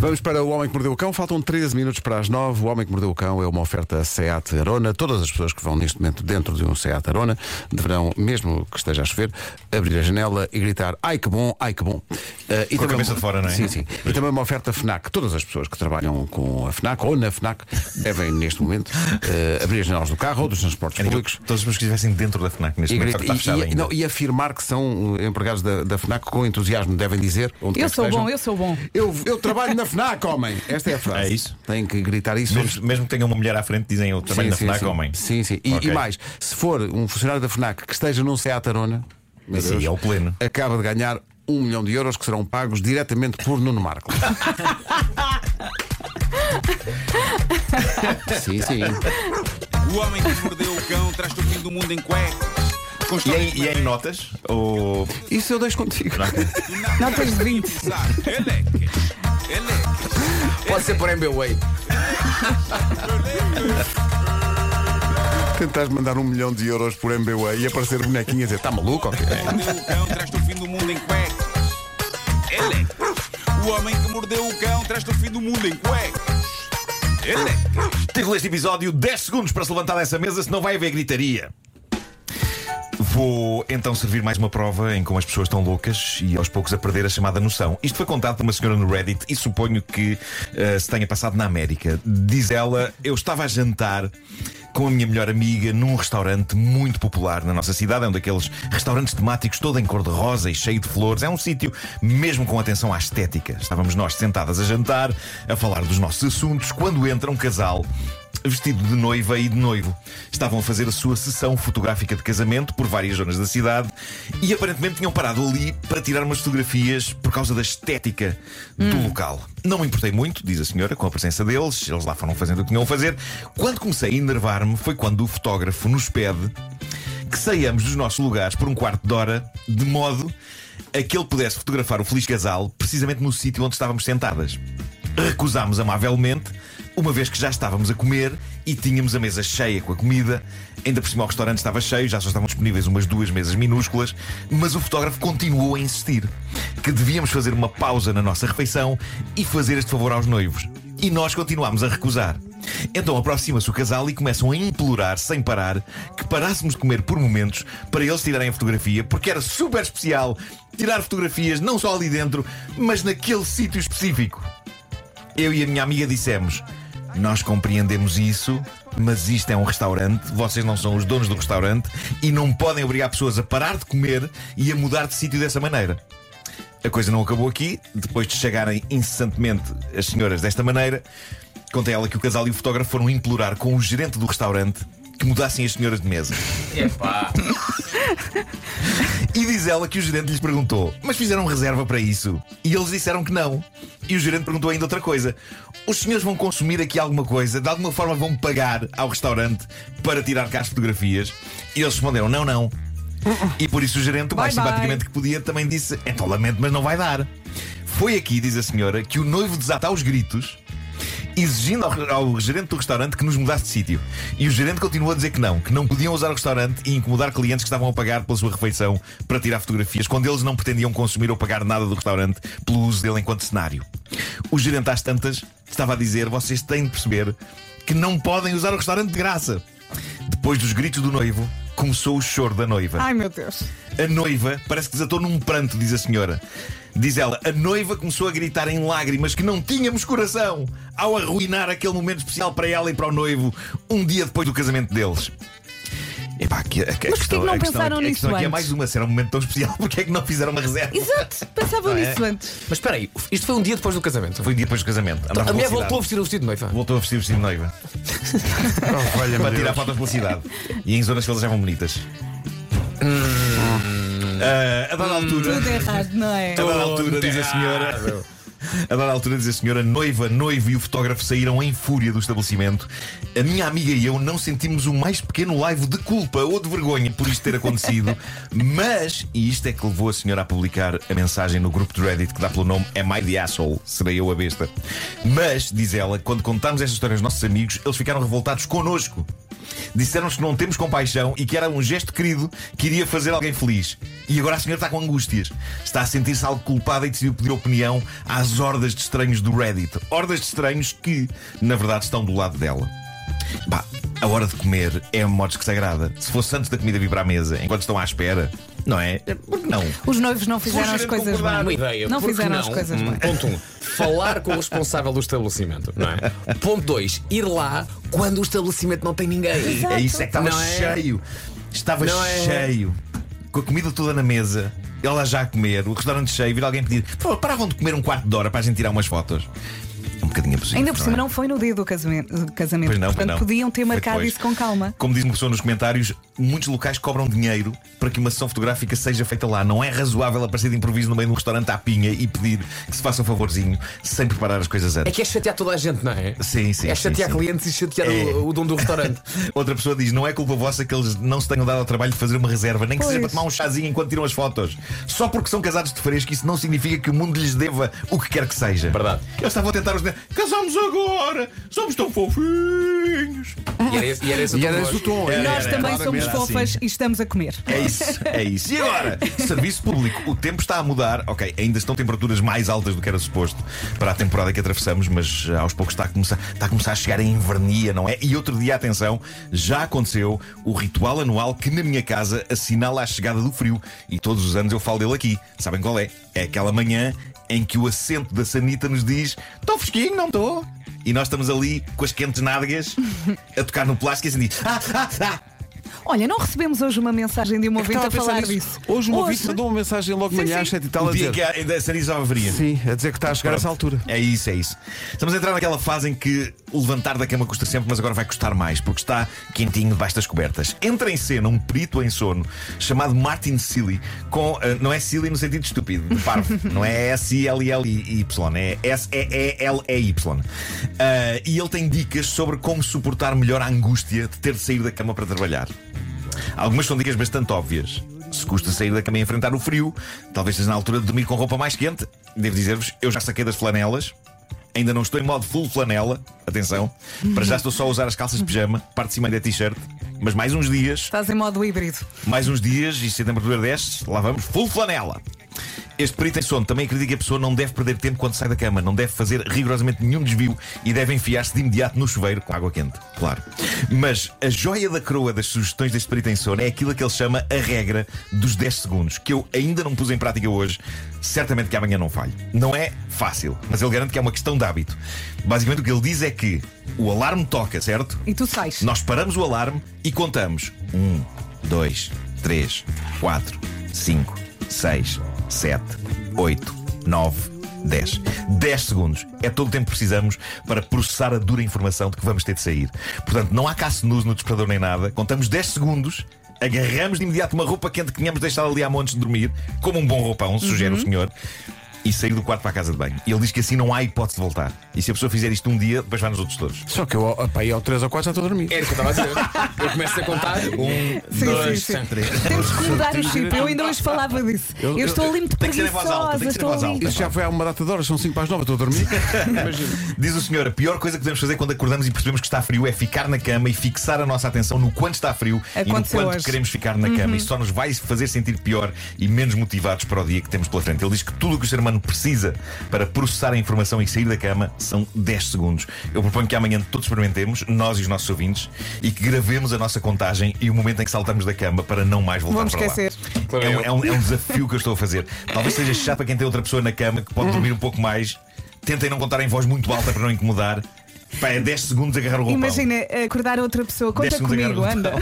Vamos para O Homem que Mordeu o Cão. Faltam 13 minutos para as 9. O Homem que Mordeu o Cão é uma oferta Seat Arona. Todas as pessoas que vão neste momento dentro de um Seat Arona deverão, mesmo que esteja a chover, abrir a janela e gritar ai que bom, ai que bom. Uh, e com a cabeça de fora, não é? Sim, sim. E também uma oferta FNAC. Todas as pessoas que trabalham com a FNAC ou na FNAC devem, neste momento, uh, abrir as janelas do carro ou dos transportes Era públicos. Todas as pessoas que estivessem dentro da FNAC neste E, momento, grita- está e- e- ainda. não, e afirmar que são uh, empregados da, da FNAC com entusiasmo devem dizer. Onde Eu sou bom, eu sou bom. Eu, eu trabalho na FNAC, homem. Esta é a frase. É isso? Tem que gritar isso. Mesmo, mesmo que tenham uma mulher à frente, dizem eu trabalho na sim, FNAC, sim. homem. Sim, sim. E, Ok. e mais, se for um funcionário da FNAC que esteja num Seat Arona, Sim, Deus, é o pleno. acaba de ganhar um milhão de euros que serão pagos diretamente por Nuno Marco. sim, sim. O homem que mordeu o cão traz-te o fim do mundo em cuecas. E histórias em, e em notas? Ou. Isso eu deixo contigo. Notas de 20. Pode ser por MBWay. Tentares mandar um milhão de euros por MBWay e aparecer bonequinho a dizer, está maluco? ok?" Mordeu o cão traz-te o fim do mundo em cuecas. Eleque. O homem que mordeu o cão traz-te o fim do mundo em cuecas. Eleque. Título deste episódio: 10 segundos para se levantar dessa mesa, senão vai haver gritaria. Vou então servir mais uma prova em como as pessoas estão loucas e aos poucos a perder a chamada noção. Isto foi contado por uma senhora no Reddit e suponho que eh, se tenha passado na América. Diz ela: Eu estava a jantar com a minha melhor amiga num restaurante muito popular na nossa cidade. É um daqueles restaurantes temáticos todo em cor-de-rosa e cheio de flores. É um sítio mesmo com atenção à estética. Estávamos nós sentadas a jantar, a falar dos nossos assuntos, quando entra um casal vestido de noiva e de noivo. Estavam a fazer a sua sessão fotográfica de casamento por várias zonas da cidade e aparentemente tinham parado ali para tirar umas fotografias por causa da estética do local. Não me importei muito, diz a senhora, com a presença deles, eles lá foram fazendo o que tinham a fazer. Quando comecei a enervar-me foi quando o fotógrafo nos pede que saiamos dos nossos lugares por um quarto de hora, de modo a que ele pudesse fotografar o feliz casal precisamente no sítio onde estávamos sentadas. Recusámos amavelmente, uma vez que já estávamos a comer e tínhamos a mesa cheia com a comida. Ainda por cima o restaurante estava cheio, já só estavam disponíveis umas duas mesas minúsculas, mas o fotógrafo continuou a insistir que devíamos fazer uma pausa na nossa refeição e fazer este favor aos noivos. E nós continuámos a recusar. Então aproxima-se o casal e começam a implorar, sem parar, que parássemos de comer por momentos para eles tirarem a fotografia, porque era super especial tirar fotografias não só ali dentro, mas naquele sítio específico. Eu e a minha amiga dissemos: Nós compreendemos isso, mas isto é um restaurante, vocês não são os donos do restaurante e não podem obrigar pessoas a parar de comer e a mudar de sítio dessa maneira. A coisa não acabou aqui. Depois de chegarem incessantemente as senhoras desta maneira, contei a ela que o casal e o fotógrafo foram implorar com o gerente do restaurante que mudassem as senhoras de mesa. Epá. E diz ela que o gerente lhes perguntou: Mas fizeram reserva para isso? E eles disseram que não. E o gerente perguntou ainda outra coisa: Os senhores vão consumir aqui alguma coisa? De alguma forma vão pagar ao restaurante para tirar cá as fotografias? E eles responderam: Não, não. E por isso o gerente, o mais Bye, bye. simpaticamente que podia, também disse: Então lamento, mas não vai dar. Foi aqui, diz a senhora, que o noivo desata aos gritos exigindo ao, ao gerente do restaurante que nos mudasse de sítio. E o gerente continuou a dizer que não, que não podiam usar o restaurante e incomodar clientes que estavam a pagar pela sua refeição para tirar fotografias, quando eles não pretendiam consumir ou pagar nada do restaurante pelo uso dele enquanto cenário. O gerente, às tantas, estava a dizer: vocês têm de perceber que não podem usar o restaurante de graça. Depois dos gritos do noivo, começou o choro da noiva. Ai meu Deus. A noiva parece que desatou num pranto, diz a senhora. Diz ela, a noiva começou a gritar em lágrimas que não tínhamos coração ao arruinar aquele momento especial para ela e para o noivo, um dia depois do casamento deles. Epá, que, a, a porquê que questão, não pensaram a nisso aqui é antes? mais uma, se era um momento tão especial, porque é que não fizeram uma reserva? Exato, pensava Não é? nisso antes. Mas espera aí, isto foi um dia depois do casamento. Foi um dia depois do casamento. Andava a mulher voltou a vestir o vestido de noiva. Voltou a vestir o vestido de noiva Oh, para tirar fotos pela cidade. E em zonas que eles achavam bonitas. Ah, a dada altura. Tudo errado, não é? A dada altura, diz a senhora. A dada altura, diz a senhora, noiva, noivo e o fotógrafo saíram em fúria do estabelecimento. A minha amiga e eu não sentimos o mais pequeno live de culpa ou de vergonha por isto ter acontecido. Mas, e isto é que levou a senhora a publicar a mensagem no grupo de Reddit que dá pelo nome Am I the Asshole? Serei eu a besta. Mas, diz ela, quando contámos esta história aos nossos amigos, eles ficaram revoltados connosco. Disseram-nos que não temos compaixão e que era um gesto querido que iria fazer alguém feliz. E agora a senhora está com angústias. Está a sentir-se algo culpada e decidiu pedir opinião às hordas de estranhos do Reddit. Hordas de estranhos que, na verdade, estão do lado dela. Bah, a hora de comer é uma modo sagrada. Se fosse antes da comida vir para a mesa, enquanto estão à espera, não é? Que não? Os noivos não fizeram as coisas bem. Ideia. Não que fizeram não? as coisas Hum, bem. Ponto 1. Um, falar com o responsável do estabelecimento, não é? Ponto 2. Ir lá quando o estabelecimento não tem ninguém. É isso, é que estava Não é? cheio. Estava Não é? cheio. Com a comida toda na mesa. Ela já a comer, o restaurante cheio, vir alguém pedir. Por favor, paravam de comer um quarto de hora para a gente tirar umas fotos. É um bocadinho abusivo. Ainda por cima, é? não foi no dia do casamento. do casamento. Pois não, pois Portanto, não. podiam ter marcado depois. isso com calma. Como diz uma pessoa nos comentários, muitos locais cobram dinheiro para que uma sessão fotográfica seja feita lá. Não é razoável aparecer de improviso no meio de um restaurante à pinha e pedir que se faça um favorzinho sem preparar as coisas É antes. que é chatear toda a gente, não é? Sim, sim. É sim, chatear sim. clientes e chatear É. o, o dono do restaurante. Outra pessoa diz: não é culpa vossa que eles não se tenham dado ao trabalho de fazer uma reserva, nem que seja Pois. para tomar um chazinho enquanto tiram as fotos. Só porque são casados de fresco, isso não significa que o mundo lhes deva o que quer que seja. Verdade. Eles estavam a tentar os. Casamos agora! Somos tão fofinhos! E era esse, e era esse o E tom era de esse o voz. tom. Era, Nós era, também somos claramente fofas assim. e estamos a comer. É isso, é isso. E agora, serviço público. O tempo está a mudar. Ok, ainda estão temperaturas mais altas do que era suposto para a temporada que atravessamos, mas aos poucos está a começar, está a, começar a chegar a invernia, não é? E outro dia, atenção, já aconteceu o ritual anual que na minha casa assinala a chegada do frio. E todos os anos eu falo dele aqui. Sabem qual é? É aquela manhã em que o assento da Sanita nos diz: Estou fresquinho, não estou? E nós estamos ali com as quentes nádegas a tocar no plástico e assim Ah, ah, ah! Olha, não recebemos hoje uma mensagem de um ouvinte Estava a falar nisso. disso. Hoje um ouvinte mandou uma mensagem logo de Sim, manhã sim. às 7 e tal O a dia dizer. que a- ainda a Sanita já haveria. Sim, a dizer que está a chegar a essa altura. É isso, é isso. Estamos a entrar naquela fase em que levantar da cama custa sempre, mas agora vai custar mais, porque está quentinho debaixo das cobertas. Entra em cena um perito em sono chamado Martin Sealy, com. eh, não é Sealy no sentido estúpido, de parvo. não é S-I-L-L-Y, é S-E-E-L-E-Y. Ah, e ele tem dicas sobre como suportar melhor a angústia de ter de sair da cama para trabalhar. Algumas são dicas bastante óbvias. Se custa sair da cama e enfrentar o frio, talvez esteja na altura de dormir com roupa mais quente. Devo dizer-vos, eu já saquei das flanelas. Ainda não estou em modo full flanela. Atenção. Para já estou só a usar as calças de pijama, parte de cima da t-shirt. Mas mais uns dias, Estás em modo híbrido. mais uns dias, e se a temperatura desce, lá vamos, full flanela. Este perito em sono também acredita que a pessoa não deve perder tempo quando sai da cama, não deve fazer rigorosamente nenhum desvio e deve enfiar-se de imediato no chuveiro com água quente, claro. Mas a joia da coroa das sugestões deste perito em sono é aquilo que ele chama a regra dos 10 segundos, que eu ainda não pus em prática hoje, certamente que amanhã não falho. Não é fácil, mas ele garante que é uma questão de hábito. Basicamente o que ele diz é que o alarme toca, certo? E tu sais. Nós paramos o alarme e contamos: 1, 2, 3, 4, 5, 6, 7, 8, 9, 10. 10 segundos. É todo o tempo que precisamos para processar a dura informação de que vamos ter de sair. Portanto, não há caça-nus no despertador nem nada. Contamos 10 segundos. Agarramos de imediato uma roupa quente que tínhamos deixado ali há montes de dormir, como um bom roupão, sugere o senhor, e sair do quarto para a casa de banho. E ele diz que assim não há hipótese de voltar. E se a pessoa fizer isto um dia, depois vai nos outros todos. Só que eu, opa, aí ao 3 ou 4 já estou a dormir. Era o que eu estava a dizer. Eu começo a contar. Um, Sim, dois, sim, sim. três. Temos que mudar o chip. Eu ainda hoje falava disso. Eu- Eu, estou ali muito Tem que ser em voz alta, tem preguiçosa. que ser em Estou voz ali. alta. Isso já foi há uma data de horas, são 5 para as 9, estou a dormir. Imagina. Diz o senhor, a pior coisa que podemos fazer quando acordamos e percebemos que está frio é ficar na cama e fixar a nossa atenção no quanto está frio e no Aconteceu quanto hoje. queremos ficar na cama. Isso só nos vai fazer sentir pior e menos motivados para o dia que temos pela frente. Ele diz que tudo o que o ser humano precisa para processar a informação e sair da cama são 10 segundos. Eu proponho que amanhã todos experimentemos, nós e os nossos ouvintes, e que gravemos a nossa contagem e o momento em que saltamos da cama para não mais voltar Vamos para esquecer. lá. É um, é um- é um desafio que eu estou a fazer. Talvez seja chato para quem tem outra pessoa na cama que pode dormir um pouco mais. Tentem não contar em voz muito alta para não incomodar. Pá, é 10 segundos agarrar o roupão. Imagina acordar outra pessoa. Conta 10 segundos comigo, anda.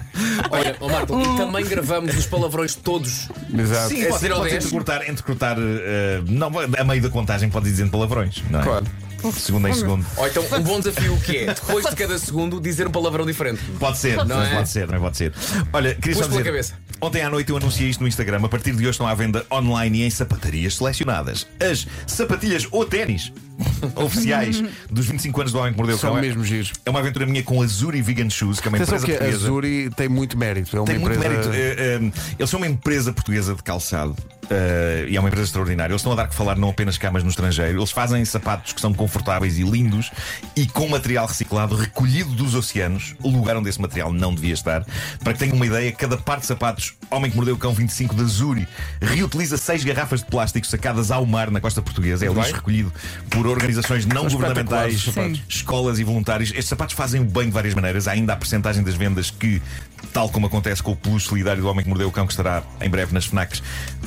Olha, ó Marco, e também gravamos os palavrões todos. Exato. Sim, É pode, ser ao pode 10. entrecortar, entrecortar eh, não, a meio da contagem pode ir dizendo palavrões, não é? Claro. Segundo em segundo. Ou então um bom desafio que é, depois de cada segundo, dizer um palavrão diferente. Pode ser, Não não é? pode ser, não pode ser. Olha, queria só Pus pela dizer, cabeça. Ontem à noite eu anunciei isto no Instagram. A partir de hoje estão à venda online e em sapatarias selecionadas. As sapatilhas ou ténis oficiais dos 25 anos do Homem que Mordeu o São Cão. É- mesmo giros. É uma aventura minha com a Zuri Vegan Shoes, que é uma Atenção empresa que a portuguesa. Zuri tem muito mérito. É uma Tem muito empresa. mérito. Eh, eh, eles são uma empresa portuguesa de calçado eh, e é uma empresa extraordinária. Eles estão a dar que falar não apenas camas no estrangeiro, eles fazem sapatos que são confortáveis e lindos e com material reciclado recolhido dos oceanos, o lugar onde esse material não devia estar. Para que tenham uma ideia, cada par de sapatos Homem que Mordeu o Cão 25 da Zuri reutiliza seis garrafas de plástico sacadas ao mar na costa portuguesa. É lixo recolhido por organizações não governamentais, os sapatos. escolas e voluntários. Estes sapatos fazem o bem de várias maneiras. Há ainda a percentagem das vendas que, tal como acontece com o peluche solidário do Homem que Mordeu o Cão, que estará em breve nas FNACs,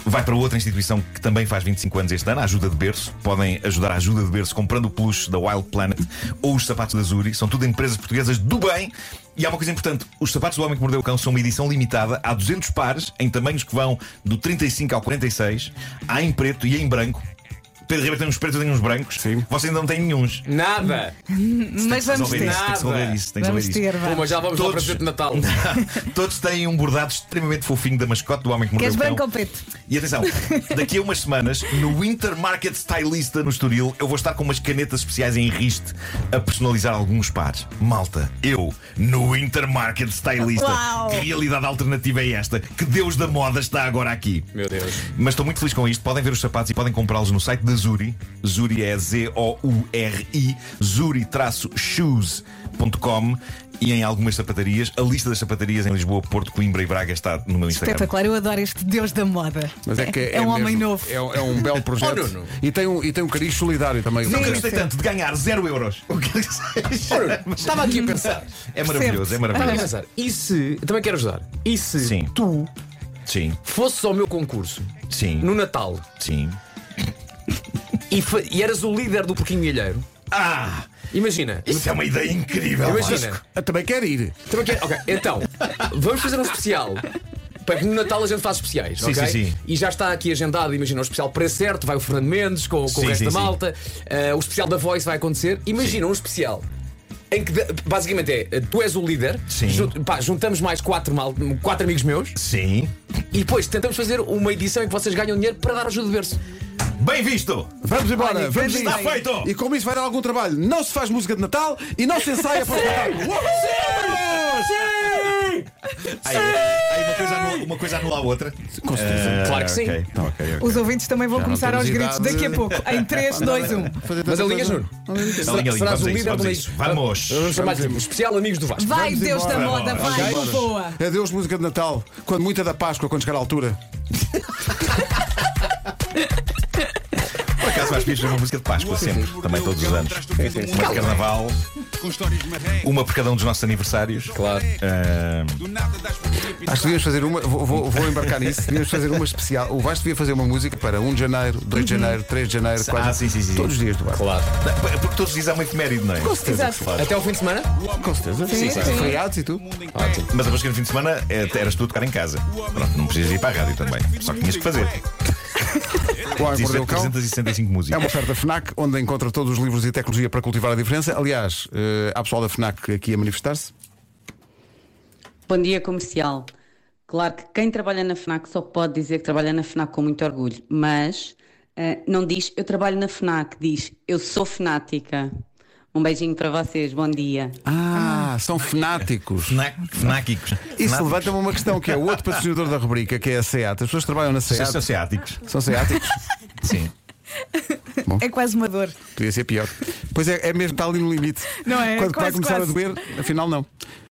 vai para outra instituição que também faz 25 anos este ano, a Ajuda de Berço. Podem ajudar a Ajuda de Berço comprando o peluche da Wild Planet ou os sapatos da Zuri. São tudo empresas portuguesas do bem. E há uma coisa importante: os sapatos do Homem que Mordeu o Cão são uma edição limitada. Há 200 pares, em tamanhos que vão do 35 ao 46. Há em preto e em branco. Pedro Ribeiro tem uns pretos e tem uns brancos. Sim. Vocês ainda não têm nenhuns. Nada! Mas vamos ter. isso, tem que resolver isso. Tem que Vamos resolver isso. ter, Pô, mas já vamos lá para Todos- presente de Natal. Todos têm um bordado extremamente fofinho da mascote do homem que mordeu Queres o cão. branco ou preto? E atenção, daqui a umas semanas, no Winter Market Stylista no Estoril, eu vou estar com umas canetas especiais em riste a personalizar alguns pares. Malta, eu, no Winter Market Stylista. Uau! Que realidade alternativa é esta? Que Deus da moda está agora aqui. Meu Deus. Mas estou muito feliz com isto. Podem ver os sapatos e podem comprá-los no site da Zuri. Zuri é Z-O-U-R-I, zuri-shoes.com e em algumas sapatarias. A lista das sapatarias em Lisboa, Porto, Coimbra e Braga está no meu Instagram. Espetacular, eu adoro este Deus da moda. Mas é, que é, é um homem mesmo- novo. É, é um belo projeto. Oh, e, tem um, e tem um cariz solidário também. Nunca Sim. gostei tanto de ganhar 0 euros. O que seja. Estava aqui a pensar. É maravilhoso, é Estava aqui a maravilhoso. pensar. E se. eu Também quero ajudar. E se Sim. tu Sim, fosses ao meu concurso sim, no Natal sim. E, e eras o líder do Porquinho Milheiro? Ah! Imagina. Isso é uma ideia incrível. Imagina. Eu também quero ir. Também quero- ok, então, vamos fazer um especial. Porque no Natal a gente faz especiais, Sim, ok? sim, sim. E já está aqui agendado, imagina, o especial para certo, vai o Fernando Mendes com, com Sim, o resto sim, da malta. Eh, o especial da Voice vai acontecer. Imagina um especial em que basicamente é tu és o líder, Sim. jun- pá, juntamos mais quatro, mal, quatro amigos meus Sim. e depois tentamos fazer uma edição em que vocês ganham dinheiro para dar ajuda de berço. Bem visto! Vamos embora. Olha, vamos Está feito! E como isso vai dar algum trabalho, não se faz música de Natal e não se ensaia para o espetáculo. Aí, aí uma, coisa anula, uma coisa anula a outra. Com certeza. Ah, Claro que sim. ok. Então, ok, ok. Os ouvintes também vão Já não começar temos aos gritos idade. daqui a pouco. Em 3, 2, 1. Fazer Mas tanta alinhas, coisa. Nuno? Linha, serás vamos o a isso, líder vamos a do isso. Vamos! Vamos chamar especial Amigos do Vasco. Vai, Vamos Deus da embora. moda, Vamos vai, embora. boa. Adeus, música de Natal. Quando muita da Páscoa, quando chegar à altura. Por acaso vais fazer uma música de Páscoa sempre, também todos os anos. Uma de Carnaval. Uma por cada um dos nossos aniversários. Claro. Do nada das por minha Acho que devíamos fazer uma, vou, vou- vou embarcar nisso, devíamos fazer uma especial. O Vasco devia fazer uma música para 1 de janeiro, 2 de janeiro, 3 de janeiro, quase. Ah, sim, sim, sim. Todos os dias do Vasco. Claro. porque todos os dias há uma efeméride, não é? Com certeza. Exato. Até ao fim de semana? Com certeza. Sim, sim. Feriados e tudo. em Ótimo. Mas a música no fim de semana é, eras tu a tocar em casa. Pronto, não precisas ir para a rádio também. Só que tinhas que fazer. O Homem que Mordeu o Cão 365 É músicas. uma oferta FNAC, onde encontra todos os livros e tecnologia para cultivar a diferença. Aliás, eh, há pessoal da FNAC aqui a manifestar-se. Bom dia, comercial. Claro que quem trabalha na FNAC só pode dizer que trabalha na FNAC com muito orgulho, mas eh, não diz eu trabalho na FNAC, diz eu sou fanática. Um beijinho para vocês, bom dia. Ah, são fanáticos. Fnáquicos. Isso levanta-me uma questão que é o outro patrocinador da rubrica, que é a SEAT. As pessoas trabalham na SEAT são ciáticos. são SEATicos. Sim. É quase uma dor. Podia ser pior. Pois é, é mesmo, está ali no limite. Não é? Quando vai Quase, começar quase. a doer, afinal não.